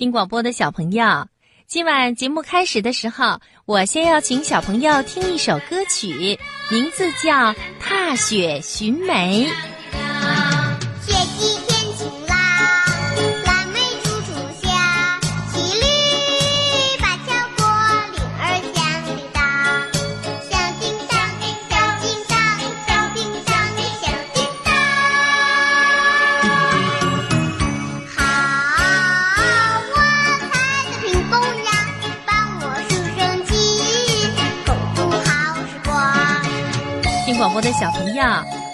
听广播的小朋友，今晚节目开始的时候，我先要请小朋友听一首歌曲，名字叫《踏雪寻梅》。听广播的小朋友，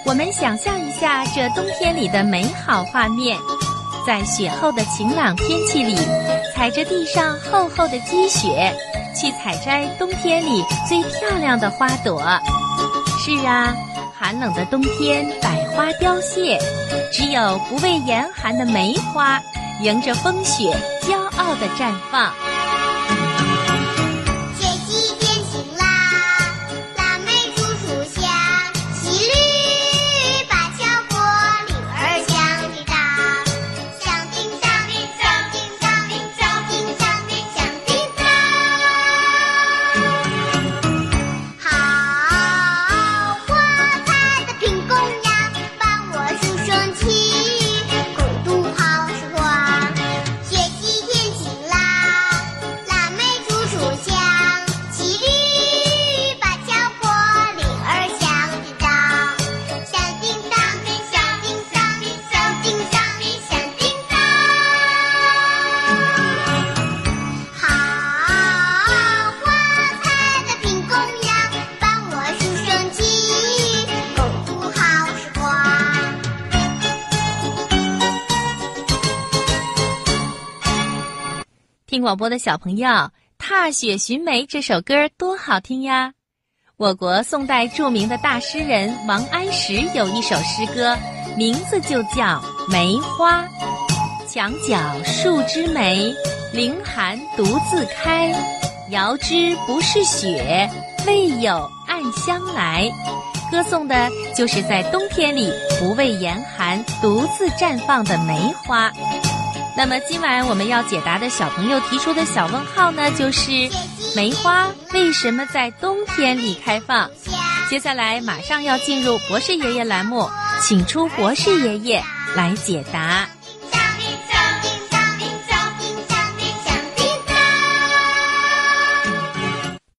我们想象一下这冬天里的美好画面，在雪后的晴朗天气里，踩着地上厚厚的积雪，去采摘冬天里最漂亮的花朵。是啊，寒冷的冬天，百花凋谢，只有不畏严寒的梅花，迎着风雪，骄傲地绽放。听广播的小朋友，《踏雪寻梅》这首歌多好听呀！我国宋代著名的大诗人王安石有一首诗歌，名字就叫《梅花》。墙角数枝梅，凌寒独自开。遥知不是雪，为有暗香来。歌颂的就是在冬天里不畏严寒、独自绽放的梅花。那么今晚我们要解答的小朋友提出的小问号呢，就是梅花为什么在冬天里开放？接下来马上要进入博士爷爷栏目，请出博士爷爷来解答。